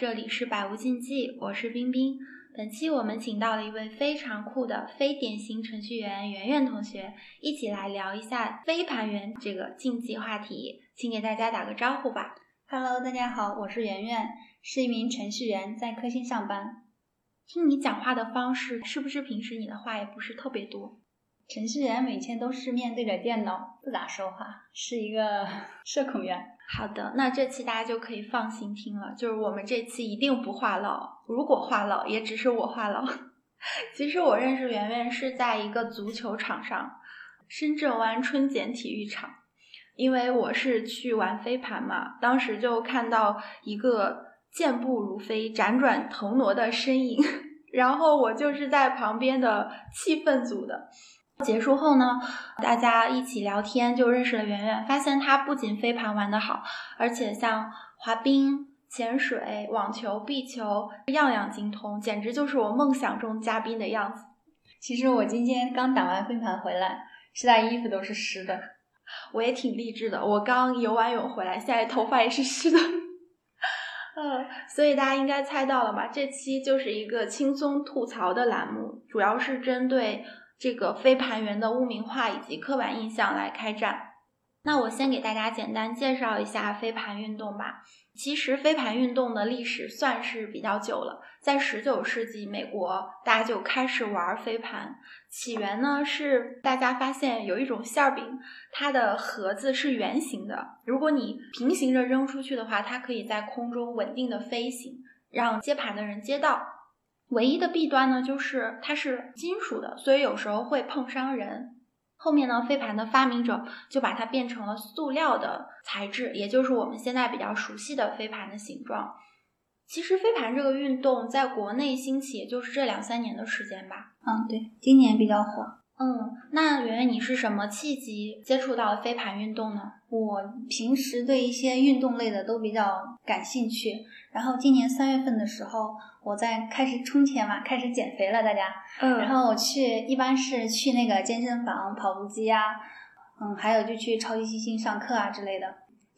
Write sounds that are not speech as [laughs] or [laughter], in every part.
这里是百无禁忌，我是冰冰。本期我们请到了一位非常酷的非典型程序员圆圆同学，一起来聊一下飞盘员这个禁忌话题，请给大家打个招呼吧。Hello，大家好，我是圆圆，是一名程序员，在科兴上班。听你讲话的方式，是不是平时你的话也不是特别多？程序员每天都是面对着电脑，不咋说话，是一个 [laughs] 社恐员。好的，那这期大家就可以放心听了，就是我们这期一定不话唠，如果话唠，也只是我话唠。[laughs] 其实我认识圆圆是在一个足球场上，深圳湾春茧体育场，因为我是去玩飞盘嘛，当时就看到一个健步如飞、辗转腾挪的身影，[laughs] 然后我就是在旁边的气氛组的。结束后呢，大家一起聊天，就认识了圆圆。发现她不仅飞盘玩得好，而且像滑冰、潜水、网球、壁球样样精通，简直就是我梦想中嘉宾的样子。其实我今天刚打完飞盘回来，现在衣服都是湿的。我也挺励志的，我刚游完泳回来，现在头发也是湿的。[laughs] 嗯，所以大家应该猜到了吧？这期就是一个轻松吐槽的栏目，主要是针对。这个飞盘员的污名化以及刻板印象来开战。那我先给大家简单介绍一下飞盘运动吧。其实飞盘运动的历史算是比较久了，在十九世纪，美国大家就开始玩飞盘。起源呢是大家发现有一种馅饼，它的盒子是圆形的，如果你平行着扔出去的话，它可以在空中稳定的飞行，让接盘的人接到。唯一的弊端呢，就是它是金属的，所以有时候会碰伤人。后面呢，飞盘的发明者就把它变成了塑料的材质，也就是我们现在比较熟悉的飞盘的形状。其实飞盘这个运动在国内兴起，也就是这两三年的时间吧。嗯，对，今年比较火。嗯，那圆圆，你是什么契机接触到飞盘运动呢？我平时对一些运动类的都比较感兴趣，然后今年三月份的时候，我在开始充钱嘛，开始减肥了，大家。嗯。然后我去，一般是去那个健身房跑步机呀、啊，嗯，还有就去超级星星上课啊之类的，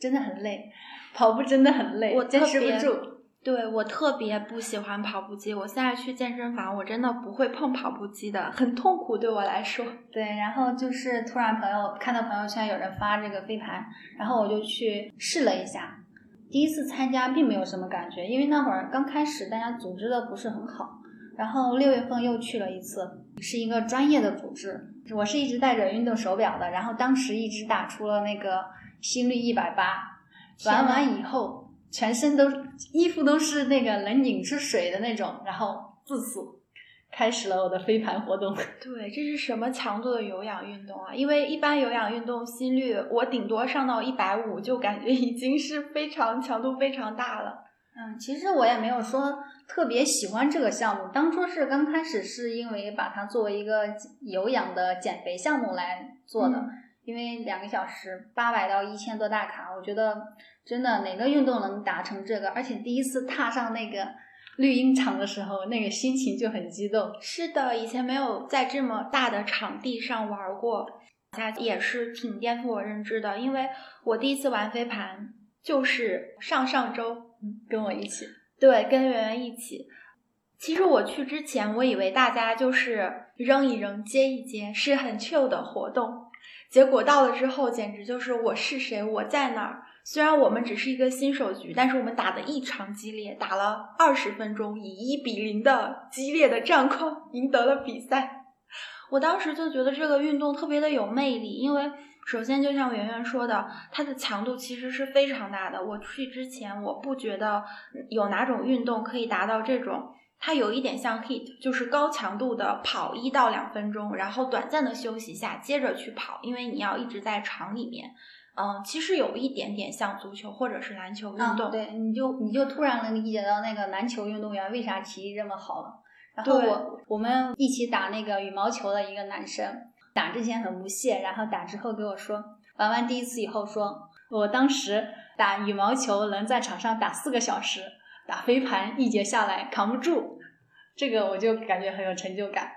真的很累，跑步真的很累，我坚持不住。对我特别不喜欢跑步机，我现在去健身房，我真的不会碰跑步机的，很痛苦对我来说。对，然后就是突然朋友看到朋友圈有人发这个飞盘，然后我就去试了一下。第一次参加并没有什么感觉，因为那会儿刚开始，大家组织的不是很好。然后六月份又去了一次，是一个专业的组织。我是一直带着运动手表的，然后当时一直打出了那个心率一百八，玩完以后。全身都衣服都是那个能拧出水的那种，然后自此开始了我的飞盘活动。[laughs] 对，这是什么强度的有氧运动啊？因为一般有氧运动心率我顶多上到一百五，就感觉已经是非常强度非常大了。嗯，其实我也没有说特别喜欢这个项目，当初是刚开始是因为把它作为一个有氧的减肥项目来做的。嗯因为两个小时八百到一千多大卡，我觉得真的哪个运动能达成这个？而且第一次踏上那个绿茵场的时候，那个心情就很激动。是的，以前没有在这么大的场地上玩过，它也是挺颠覆我认知的。因为我第一次玩飞盘就是上上周，跟我一起，对，跟圆圆一起。其实我去之前，我以为大家就是扔一扔、接一接，是很 chill 的活动。结果到了之后，简直就是我是谁，我在哪儿。虽然我们只是一个新手局，但是我们打得异常激烈，打了二十分钟，以一比零的激烈的战况赢得了比赛。我当时就觉得这个运动特别的有魅力，因为首先就像圆圆说的，它的强度其实是非常大的。我去之前，我不觉得有哪种运动可以达到这种。它有一点像 HIIT，就是高强度的跑一到两分钟，然后短暂的休息一下，接着去跑，因为你要一直在场里面。嗯，其实有一点点像足球或者是篮球运动。嗯、对，你就你就突然能理解到那个篮球运动员为啥体力这么好了。然后我我们一起打那个羽毛球的一个男生，打之前很不屑，然后打之后给我说，玩完第一次以后说，我当时打羽毛球能在场上打四个小时。打飞盘一节下来扛不住，这个我就感觉很有成就感。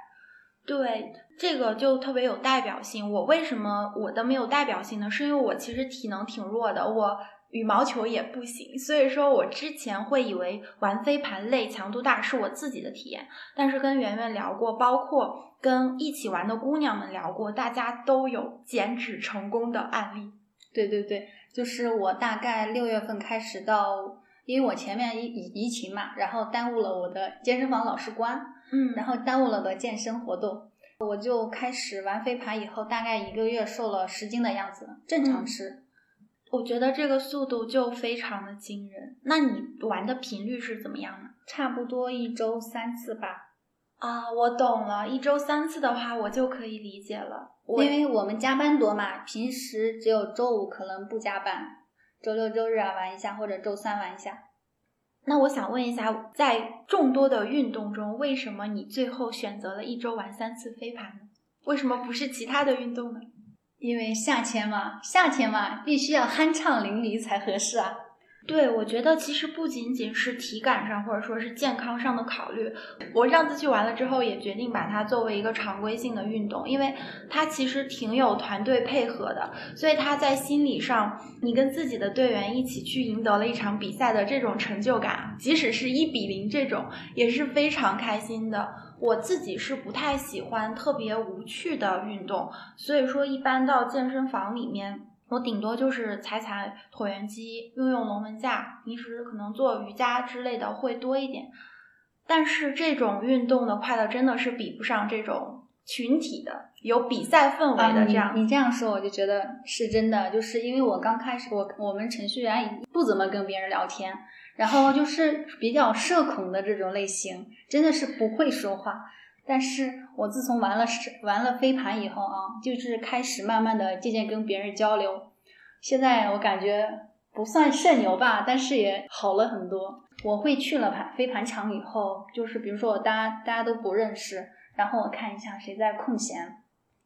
对，这个就特别有代表性。我为什么我的没有代表性呢？是因为我其实体能挺弱的，我羽毛球也不行。所以说我之前会以为玩飞盘累、强度大是我自己的体验，但是跟圆圆聊过，包括跟一起玩的姑娘们聊过，大家都有减脂成功的案例。对对对，就是我大概六月份开始到，因为我前面疫疫疫情嘛，然后耽误了我的健身房老师关，嗯然后耽误了我的健身活动，我就开始玩飞盘，以后大概一个月瘦了十斤的样子，正常嗯吃。我觉得这个速度就非常的惊人。那你玩的频率是怎么样呢？差不多一周三次吧，啊，我懂了，一周三次的话，我就可以理解了。因为我们加班多嘛，平时只有周五可能不加班，周六周日啊玩一下，或者周三玩一下。那我想问一下，在众多的运动中，为什么你最后选择了一周玩三次飞盘呢？为什么不是其他的运动呢？因为夏天嘛，夏天嘛，必须要酣畅淋漓才合适啊。对，我觉得其实不仅仅是体感上或者说是健康上的考虑，我上次去完了之后也决定把它作为一个常规性的运动，因为它其实挺有团队配合的，所以它在心理上，你跟自己的队员一起去赢得了一场比赛的这种成就感，即使是一比零这种，也是非常开心的。我自己是不太喜欢特别无趣的运动，所以说一般到健身房里面。我顶多就是踩踩椭圆机，用用龙门架，平时可能做瑜伽之类的会多一点。但是这种运动的快乐真的是比不上这种群体的有比赛氛围的这样。啊、你你这样说，我就觉得是真的，就是因为我刚开始，我我们程序员不怎么跟别人聊天，然后就是比较社恐的这种类型，真的是不会说话。但是我自从玩了玩了飞盘以后啊，就是开始慢慢的渐渐跟别人交流。现在我感觉不算社牛吧，但是也好了很多。我会去了盘飞盘场以后，就是比如说我大家大家都不认识，然后我看一下谁在空闲，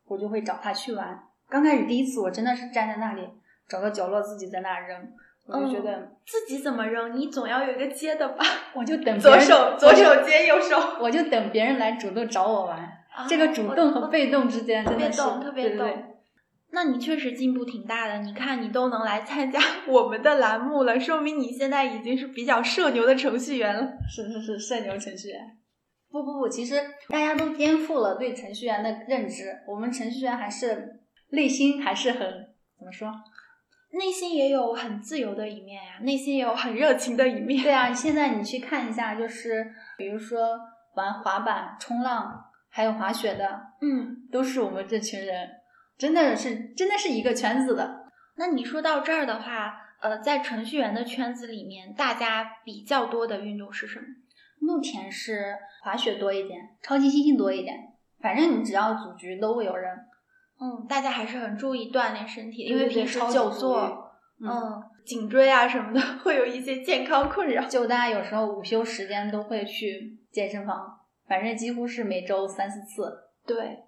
我就会找他去玩。刚开始第一次我真的是站在那里找个角落自己在那扔，我就觉得、嗯、自己怎么扔，你总要有一个接的吧。我就等左手左手接右手，我就等别人来主动找我玩。啊、这个主动和被动之间特别真的是动，特别动。对对对那你确实进步挺大的，你看你都能来参加 [laughs] 我们的栏目了，说明你现在已经是比较社牛的程序员了。是是是，社牛程序员。不不不，其实大家都颠覆了对程序员的认知，我们程序员还是内心还是很怎么说？内心也有很自由的一面呀，内心也有很热情的一面。对啊，现在你去看一下，就是比如说玩滑板、冲浪，还有滑雪的，嗯，都是我们这群人。真的是，真的是一个圈子的。那你说到这儿的话，呃，在程序员的圈子里面，大家比较多的运动是什么？目前是滑雪多一点，超级猩猩多一点。反正你只要组局都会有人。嗯，大家还是很注意锻炼身体，因为平时久坐，嗯，颈椎啊什么的，[laughs] 会有一些健康困扰。就大家有时候午休时间都会去健身房，反正几乎是每周三四次。对，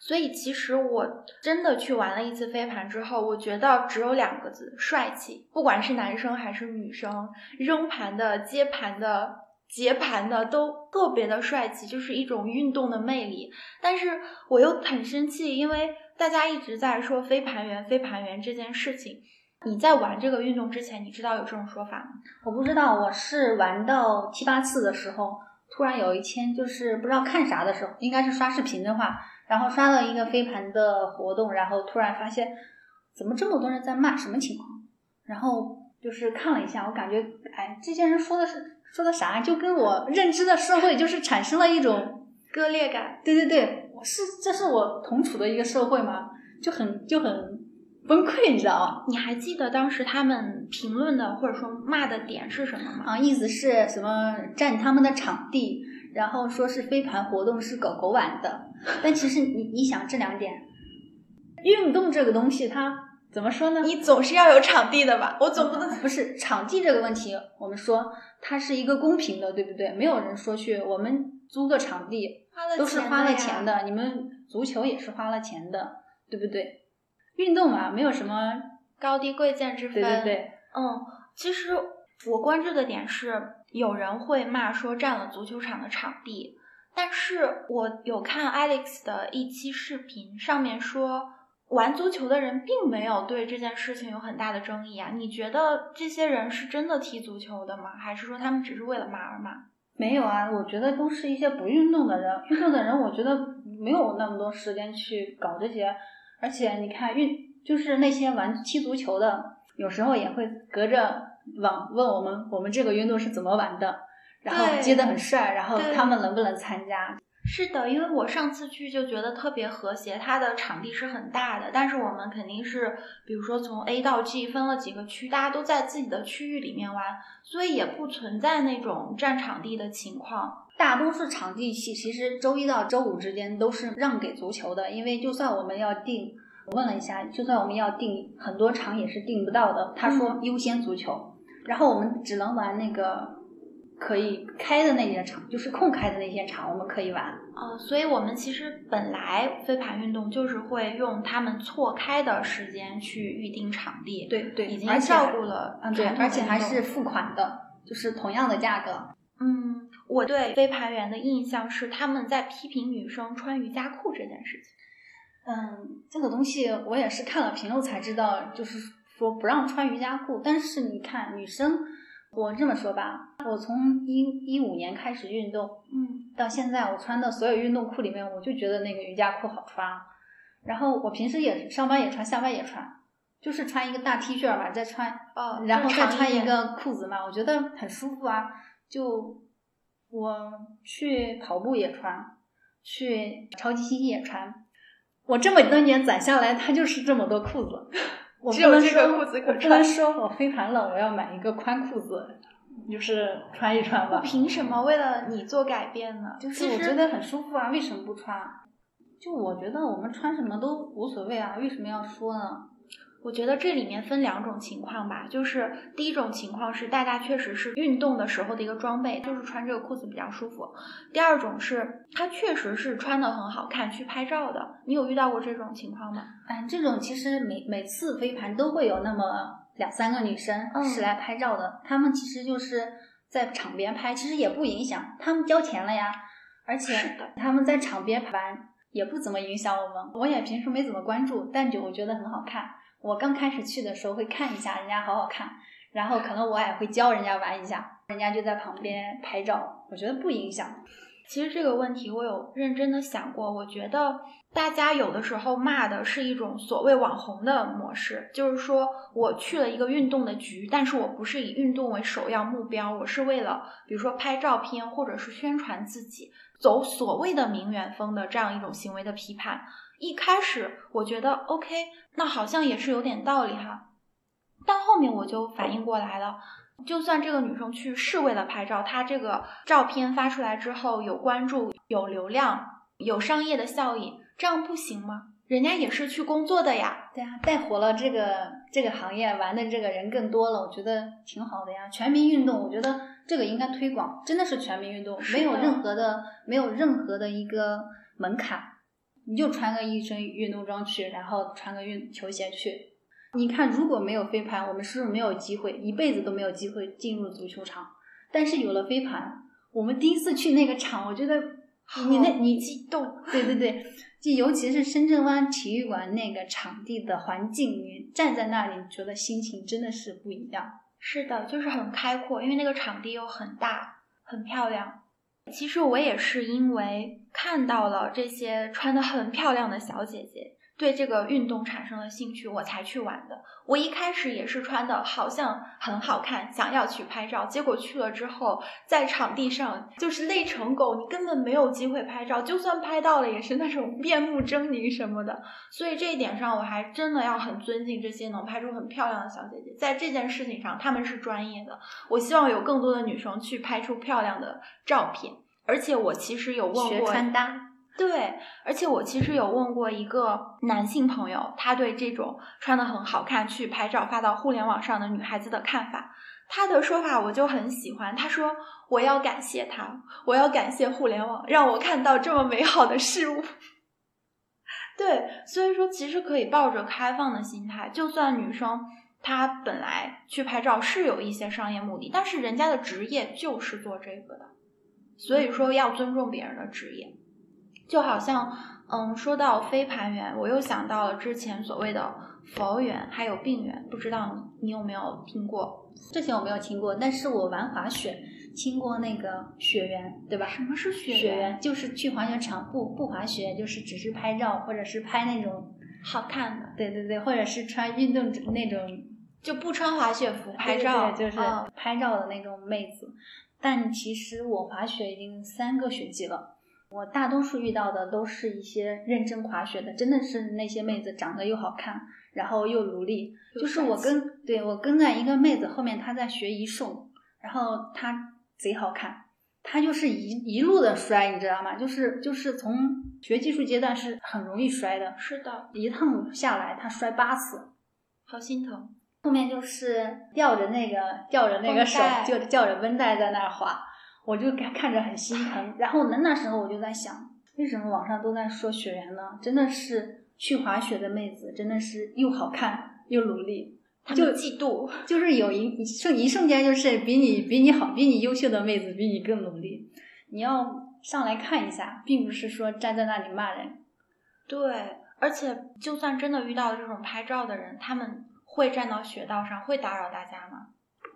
所以其实我真的去玩了一次飞盘之后，我觉得只有两个字：帅气。不管是男生还是女生，扔盘的、接盘的、截盘的都特别的帅气，就是一种运动的魅力。但是我又很生气，因为大家一直在说飞盘员、飞盘员这件事情。你在玩这个运动之前，你知道有这种说法吗？我不知道，我是玩到七八次的时候，突然有一天就是不知道看啥的时候，应该是刷视频的话，然后刷到一个飞盘的活动，然后突然发现怎么这么多人在骂，什么情况？然后就是看了一下，我感觉哎，这些人说的是说的啥？就跟我认知的社会就是产生了一种 [laughs] 割裂感。对对对，我是这是我同处的一个社会吗？就很就很崩溃，你知道吗？你还记得当时他们评论的或者说骂的点是什么吗？啊，意思是什么占他们的场地，然后说是飞盘活动是狗狗玩的，但其实你你想这两点，运动这个东西它怎么说呢？你总是要有场地的吧？我总不能不是场地这个问题，我们说它是一个公平的，对不对？没有人说去我们租个场地都是花了钱的，你们足球也是花了钱的，对不对？运动嘛，没有什么，高低贵贱之分。对对对，嗯，其实我关注的点是，有人会骂说占了足球场的场地，但是我有看 Alex 的一期视频，上面说玩足球的人并没有对这件事情有很大的争议啊。你觉得这些人是真的踢足球的吗？还是说他们只是为了骂而骂？没有啊，我觉得都是一些不运动的人。运动的人，我觉得没有那么多时间去搞这些。而且你看，运就是那些玩踢足球的，有时候也会隔着网问我们，我们这个运动是怎么玩的，然后接的很帅，然后他们能不能参加？是的，因为我上次去就觉得特别和谐，它的场地是很大的，但是我们肯定是，比如说从 A 到 G 分了几个区，大家都在自己的区域里面玩，所以也不存在那种占场地的情况。大多数场地其其实周一到周五之间都是让给足球的，因为就算我们要定，我问了一下，就算我们要定很多场也是定不到的。他说优先足球，然后我们只能玩那个。可以开的那些场，就是空开的那些场，我们可以玩。哦，所以我们其实本来飞盘运动就是会用他们错开的时间去预定场地。对对，已经照顾了。嗯，对，而且还是付款的，就是同样的价格。嗯，我对飞盘员的印象是他们在批评女生穿瑜伽裤这件事情。嗯，这个东西我也是看了评论才知道，就是说不让穿瑜伽裤。但是你看女生。我这么说吧，我从一一五年开始运动，嗯，到现在我穿的所有运动裤里面，我就觉得那个瑜伽裤好穿。然后我平时也上班也穿，下班也穿，就是穿一个大 T 恤吧，再穿，哦，然后再穿一个裤子嘛，我觉得很舒服啊。就我去跑步也穿，去超级星期也穿，我这么多年攒下来，它就是这么多裤子。只有这个裤子可穿。说我飞盘了，我要买一个宽裤子，就是穿一穿吧。凭什么为了你做改变呢？就是我觉得很舒服啊，为什么不穿？就我觉得我们穿什么都无所谓啊，为什么要说呢？我觉得这里面分两种情况吧，就是第一种情况是大家确实是运动的时候的一个装备，就是穿这个裤子比较舒服；第二种是它确实是穿的很好看，去拍照的。你有遇到过这种情况吗？嗯，这种其实每每次飞盘都会有那么两三个女生是来拍照的，她们其实就是在场边拍，其实也不影响，她们交钱了呀，而且她们在场边拍也不怎么影响我们。我也平时没怎么关注，但就我觉得很好看。我刚开始去的时候会看一下人家好好看，然后可能我也会教人家玩一下，人家就在旁边拍照，我觉得不影响。其实这个问题我有认真的想过，我觉得大家有的时候骂的是一种所谓网红的模式，就是说我去了一个运动的局，但是我不是以运动为首要目标，我是为了比如说拍照片或者是宣传自己，走所谓的名媛风的这样一种行为的批判。一开始我觉得 OK，那好像也是有点道理哈，但后面我就反应过来了，就算这个女生去是为了拍照，她这个照片发出来之后有关注、有流量、有商业的效益，这样不行吗？人家也是去工作的呀。对啊，带火了这个这个行业，玩的这个人更多了，我觉得挺好的呀。全民运动，我觉得这个应该推广，真的是全民运动，没有任何的没有任何的一个门槛。你就穿个一身运动装去，然后穿个运球鞋去。你看，如果没有飞盘，我们是不是没有机会，一辈子都没有机会进入足球场？但是有了飞盘，我们第一次去那个场，我觉得你那你激动，对对对，就尤其是深圳湾体育馆那个场地的环境，你站在那里，觉得心情真的是不一样。是的，就是很开阔，因为那个场地又很大，很漂亮。其实我也是因为看到了这些穿的很漂亮的小姐姐。对这个运动产生了兴趣，我才去玩的。我一开始也是穿的好像很好看，想要去拍照，结果去了之后，在场地上就是累成狗，你根本没有机会拍照，就算拍到了，也是那种 [laughs] 面目狰狞什么的。所以这一点上，我还真的要很尊敬这些能拍出很漂亮的小姐姐，在这件事情上，他们是专业的。我希望有更多的女生去拍出漂亮的照片，而且我其实有问过学穿搭。对，而且我其实有问过一个男性朋友，他对这种穿的很好看去拍照发到互联网上的女孩子的看法。他的说法我就很喜欢，他说：“我要感谢他，我要感谢互联网，让我看到这么美好的事物。”对，所以说其实可以抱着开放的心态，就算女生她本来去拍照是有一些商业目的，但是人家的职业就是做这个的，所以说要尊重别人的职业。就好像嗯，说到飞盘员，我又想到了之前所谓的佛缘，还有病缘，不知道你你有没有听过？这些我没有听过，但是我玩滑雪听过那个雪缘，对吧？什么是雪雪缘？就是去滑雪场不不滑雪，就是只是拍照，或者是拍那种好看的。对对对，或者是穿运动那种，就不穿滑雪服拍照，就是拍照的那种妹子。但其实我滑雪已经三个学期了。我大多数遇到的都是一些认真滑雪的，真的是那些妹子长得又好看，然后又努力。就是我跟对我跟在一个妹子后面，她在学一送，然后她贼好看，她就是一一路的摔，你知道吗？就是就是从学技术阶段是很容易摔的，是的，一趟下来她摔八次，好心疼。后面就是吊着那个吊着那个手，就吊着绷带在那儿滑。我就看看着很心疼，然后呢那时候我就在想，为什么网上都在说雪原呢？真的是去滑雪的妹子，真的是又好看又努力，就嫉妒，就是有一瞬一瞬间，就是比你比你好、比你优秀的妹子比你更努力。你要上来看一下，并不是说站在那里骂人。对，而且就算真的遇到这种拍照的人，他们会站到雪道上，会打扰大家吗？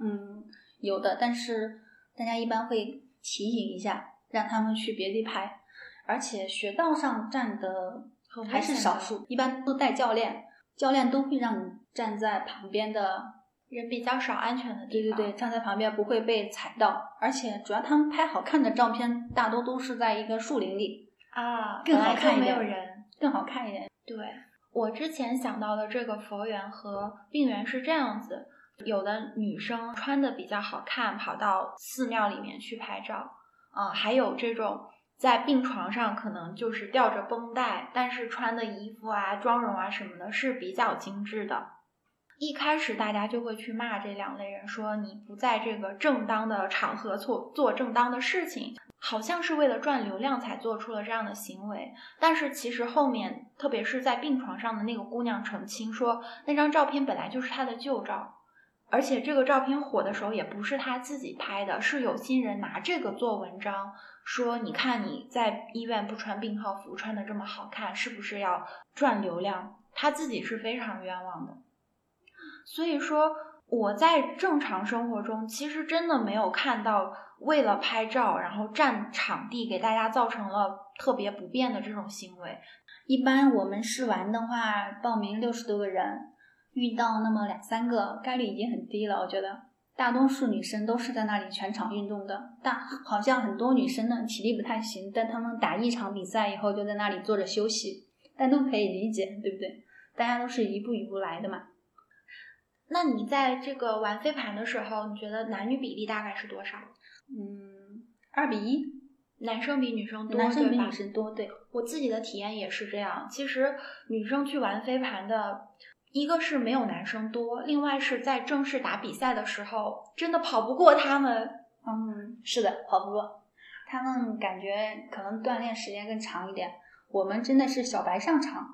嗯，有的，但是。大家一般会提醒一下，让他们去别地拍，而且雪道上站的还是少数，一般都带教练，教练都会让你站在旁边的人比较少、安全的地方。对对对，站在旁边不会被踩到，而且主要他们拍好看的照片，大多都是在一个树林里啊，更好看一点，没有人，更好看一点。对我之前想到的这个佛缘和病缘是这样子。有的女生穿的比较好看，跑到寺庙里面去拍照，啊，还有这种在病床上可能就是吊着绷带，但是穿的衣服啊、妆容啊什么的是比较精致的。一开始大家就会去骂这两类人，说你不在这个正当的场合做做正当的事情，好像是为了赚流量才做出了这样的行为。但是其实后面，特别是在病床上的那个姑娘澄清说，那张照片本来就是她的旧照。而且这个照片火的时候也不是他自己拍的，是有心人拿这个做文章，说你看你在医院不穿病号服，穿的这么好看，是不是要赚流量？他自己是非常冤枉的。所以说我在正常生活中其实真的没有看到为了拍照然后占场地给大家造成了特别不便的这种行为。一般我们试玩的话，报名六十多个人。遇到那么两三个，概率已经很低了。我觉得大多数女生都是在那里全场运动的，但好像很多女生呢体力不太行，但她们打一场比赛以后就在那里坐着休息，但都可以理解，对不对？大家都是一步一步来的嘛。那你在这个玩飞盘的时候，你觉得男女比例大概是多少？嗯，二比一，男生比女生多，男生比女生多。对我自己的体验也是这样。其实女生去玩飞盘的。一个是没有男生多，另外是在正式打比赛的时候，真的跑不过他们。嗯，是的，跑不过。他们感觉可能锻炼时间更长一点。我们真的是小白上场，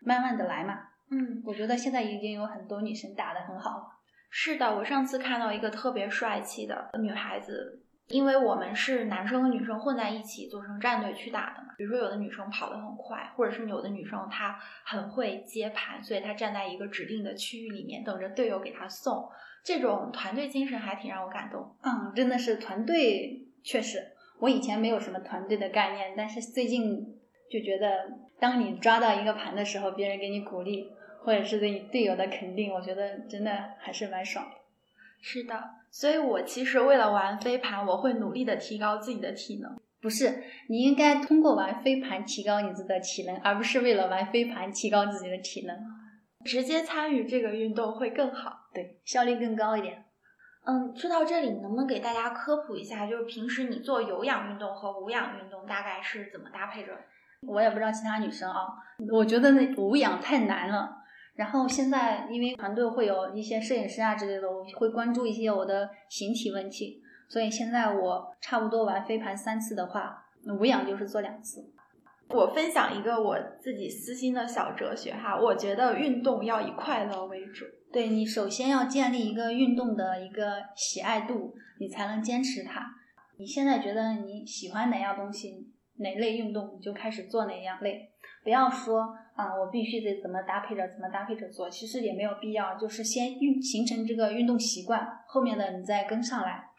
慢慢的来嘛。嗯，我觉得现在已经有很多女生打得很好了。是的，我上次看到一个特别帅气的女孩子。因为我们是男生和女生混在一起组成战队去打的嘛，比如说有的女生跑得很快，或者是有的女生她很会接盘，所以她站在一个指定的区域里面等着队友给她送，这种团队精神还挺让我感动。嗯，真的是团队，确实，我以前没有什么团队的概念，但是最近就觉得，当你抓到一个盘的时候，别人给你鼓励，或者是对你队友的肯定，我觉得真的还是蛮爽。是的。所以，我其实为了玩飞盘，我会努力的提高自己的体能。不是，你应该通过玩飞盘提高你自己的体能，而不是为了玩飞盘提高自己的体能。直接参与这个运动会更好，对，效率更高一点。嗯，说到这里，能不能给大家科普一下，就是平时你做有氧运动和无氧运动大概是怎么搭配着？我也不知道其他女生啊，我觉得那无氧太难了。然后现在，因为团队会有一些摄影师啊之类的，我会关注一些我的形体问题，所以现在我差不多玩飞盘三次的话，无氧就是做两次。我分享一个我自己私心的小哲学哈，我觉得运动要以快乐为主。对你首先要建立一个运动的一个喜爱度，你才能坚持它。你现在觉得你喜欢哪样东西，哪类运动，你就开始做哪样类。不要说啊，我必须得怎么搭配着怎么搭配着做，其实也没有必要，就是先运形成这个运动习惯，后面的你再跟上来。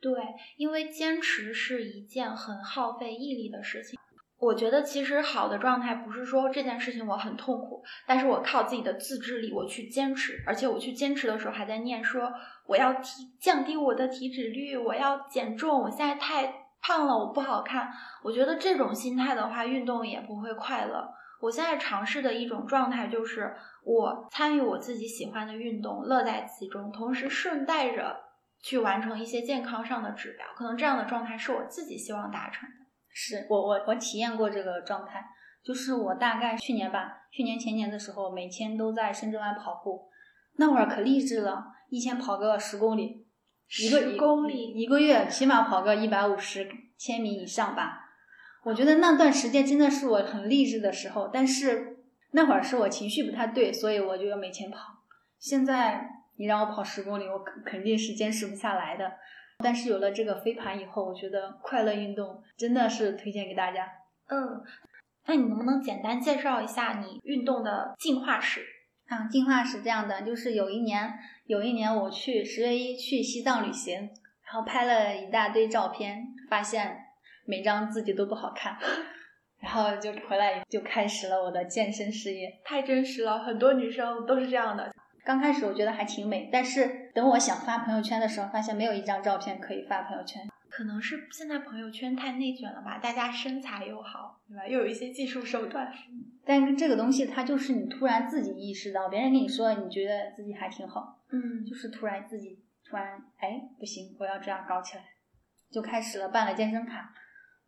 对，因为坚持是一件很耗费毅力的事情。我觉得其实好的状态不是说这件事情我很痛苦，但是我靠自己的自制力我去坚持，而且我去坚持的时候还在念说我要提降低我的体脂率，我要减重，我现在太胖了，我不好看。我觉得这种心态的话，运动也不会快乐。我现在尝试的一种状态就是我参与我自己喜欢的运动，乐在其中，同时顺带着去完成一些健康上的指标。可能这样的状态是我自己希望达成的。是我我我体验过这个状态，就是我大概去年吧，去年前年的时候，每天都在深圳湾跑步，那会儿可励志了，一天跑个十公里，一个十公里一个月起码跑个一百五十千米以上吧。我觉得那段时间真的是我很励志的时候，但是那会儿是我情绪不太对，所以我就要每天跑。现在你让我跑十公里，我肯肯定是坚持不下来的。但是有了这个飞盘以后，我觉得快乐运动真的是推荐给大家。嗯，那你能不能简单介绍一下你运动的进化史？啊，进化史这样的，就是有一年，有一年我去十月一去西藏旅行，然后拍了一大堆照片，发现每张自己都不好看，然后就回来就开始了我的健身事业。太真实了，很多女生都是这样的。刚开始我觉得还挺美，但是等我想发朋友圈的时候，发现没有一张照片可以发朋友圈。可能是现在朋友圈太内卷了吧，大家身材又好，对吧？又有一些技术手段。但是这个东西它就是你突然自己意识到，别人跟你说，你觉得自己还挺好，嗯，就是突然自己突然哎不行，我要这样搞起来，就开始了办了健身卡。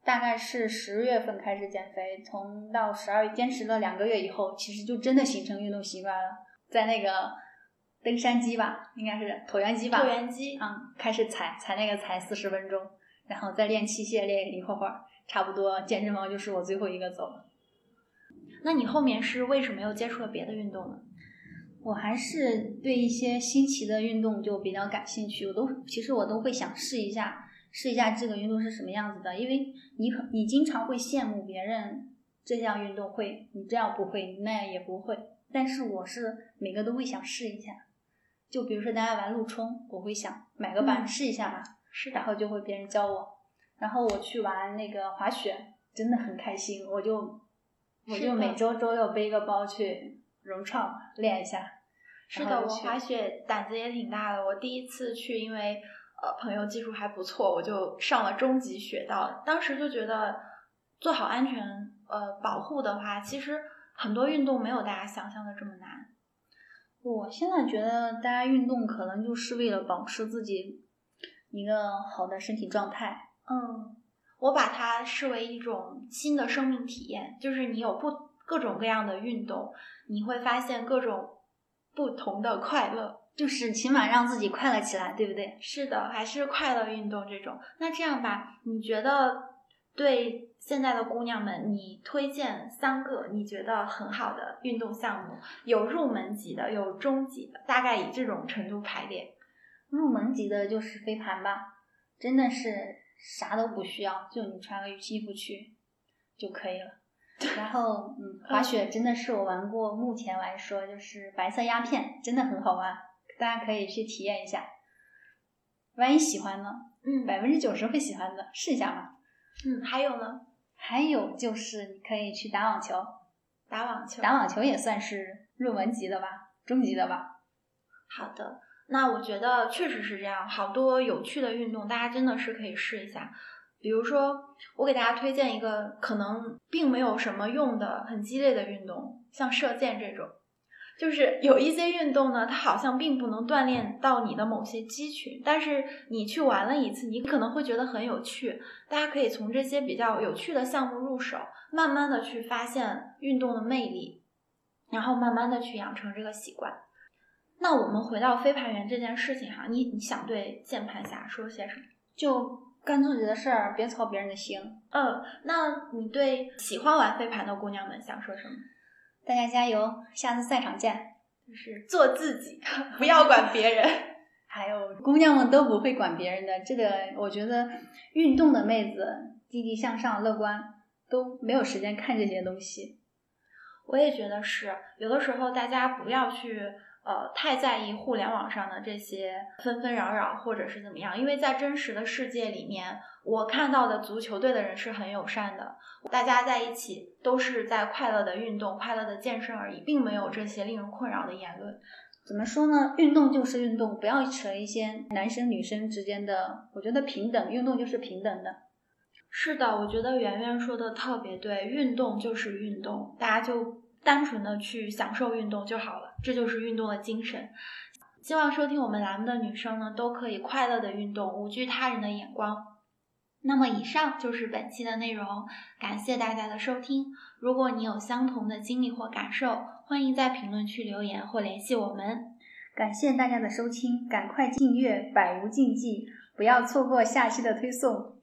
大概是十月份开始减肥，从到十二月坚持了两个月以后，其实就真的形成运动习惯了，在那个。登山机吧，应该是椭圆机吧。椭圆机，嗯，开始踩踩那个踩四十分钟，然后再练器械练一会儿会儿，差不多健身房就是我最后一个走了。那你后面是为什么又接触了别的运动呢？我还是对一些新奇的运动就比较感兴趣，我都其实我都会想试一下，试一下这个运动是什么样子的，因为你很你经常会羡慕别人这项运动会，你这样不会，那样也不会，但是我是每个都会想试一下。就比如说大家玩陆冲，我会想买个板试一下嘛，是，然后就会别人教我，然后我去玩那个滑雪，真的很开心，我就我就每周周六背个包去融创练一下。是的，我滑雪胆子也挺大的，我第一次去，因为呃朋友技术还不错，我就上了中级雪道，当时就觉得做好安全呃保护的话，其实很多运动没有大家想象的这么难。我现在觉得大家运动可能就是为了保持自己一个好的身体状态。嗯，我把它视为一种新的生命体验，就是你有不各种各样的运动，你会发现各种不同的快乐，就是起码让自己快乐起来，对不对？是的，还是快乐运动这种。那这样吧，你觉得对？现在的姑娘们，你推荐三个你觉得很好的运动项目，有入门级的，有中级的，大概以这种程度排列。入门级的就是飞盘吧，真的是啥都不需要，就你穿个衣服去就可以了。[laughs] 然后，嗯，滑雪真的是我玩过，目前来说就是白色鸦片，真的很好玩，大家可以去体验一下。万一喜欢呢？嗯，百分之九十会喜欢的，试一下嘛。嗯，还有呢？还有就是你可以去打网球，打网球，打网球也算是入门级的吧，中级的吧。好的，那我觉得确实是这样，好多有趣的运动，大家真的是可以试一下。比如说，我给大家推荐一个可能并没有什么用的很激烈的运动，像射箭这种。就是有一些运动呢，它好像并不能锻炼到你的某些肌群，但是你去玩了一次，你可能会觉得很有趣。大家可以从这些比较有趣的项目入手，慢慢的去发现运动的魅力，然后慢慢的去养成这个习惯。那我们回到飞盘员这件事情哈，你你想对键盘侠说些什么？就干自己的事儿，别操别人的心。嗯，那你对喜欢玩飞盘的姑娘们想说什么？大家加油，下次赛场见。就是做自己，[laughs] 不要管别人。[laughs] 还有姑娘们都不会管别人的，这个我觉得运动的妹子积极向上、乐观，都没有时间看这些东西。我也觉得是，有的时候大家不要去呃太在意互联网上的这些纷纷扰扰或者是怎么样，因为在真实的世界里面，我看到的足球队的人是很友善的，大家在一起都是在快乐的运动、快乐的健身而已，并没有这些令人困扰的言论。怎么说呢？运动就是运动，不要扯一些男生女生之间的，我觉得平等，运动就是平等的。是的，我觉得圆圆说的特别对，运动就是运动，大家就单纯的去享受运动就好了，这就是运动的精神。希望收听我们栏目的女生呢，都可以快乐的运动，无惧他人的眼光。那么以上就是本期的内容，感谢大家的收听。如果你有相同的经历或感受，欢迎在评论区留言或联系我们。感谢大家的收听，赶快订阅，百无禁忌，不要错过下期的推送。